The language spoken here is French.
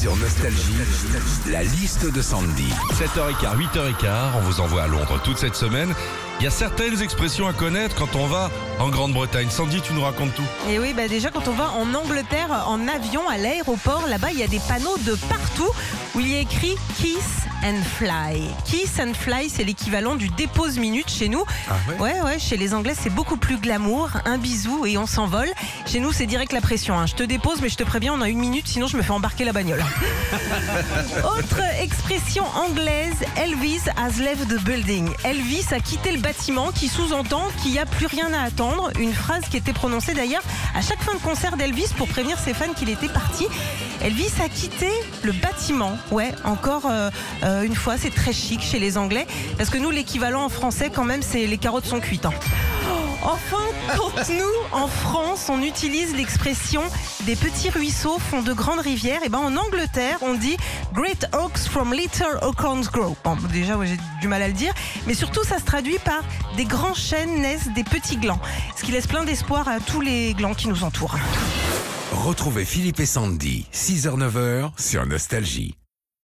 Sur Nostalgie, la liste de Sandy. 7h15, 8h15, on vous envoie à Londres toute cette semaine. Il y a certaines expressions à connaître quand on va en Grande-Bretagne. Sandy, tu nous racontes tout. Et oui, bah déjà quand on va en Angleterre en avion à l'aéroport, là-bas il y a des panneaux de partout où il y a écrit Kiss and Fly. Kiss and Fly, c'est l'équivalent du dépose minute chez nous. Ah ouais? Ouais, ouais, chez les Anglais c'est beaucoup plus glamour, un bisou et on s'envole. Chez nous c'est direct la pression. hein. Je te dépose mais je te préviens, on a une minute, sinon je me fais embarquer la bagnole. Autre expression anglaise, Elvis has left the building. Elvis a quitté le bâtiment qui sous-entend qu'il n'y a plus rien à attendre. Une phrase qui était prononcée d'ailleurs à chaque fin de concert d'Elvis pour prévenir ses fans qu'il était parti. Elvis a quitté le bâtiment. Ouais, encore euh, euh, une fois, c'est très chic chez les Anglais. Parce que nous, l'équivalent en français, quand même, c'est les carottes sont cuites. hein. Enfin, quand nous, en France, on utilise l'expression des petits ruisseaux font de grandes rivières, et ben en Angleterre, on dit Great Oaks from Little Acorns Grow. Bon, déjà, ouais, j'ai du mal à le dire, mais surtout, ça se traduit par des grands chênes naissent des petits glands, ce qui laisse plein d'espoir à tous les glands qui nous entourent. Retrouvez Philippe et Sandy, 6h-9h sur Nostalgie.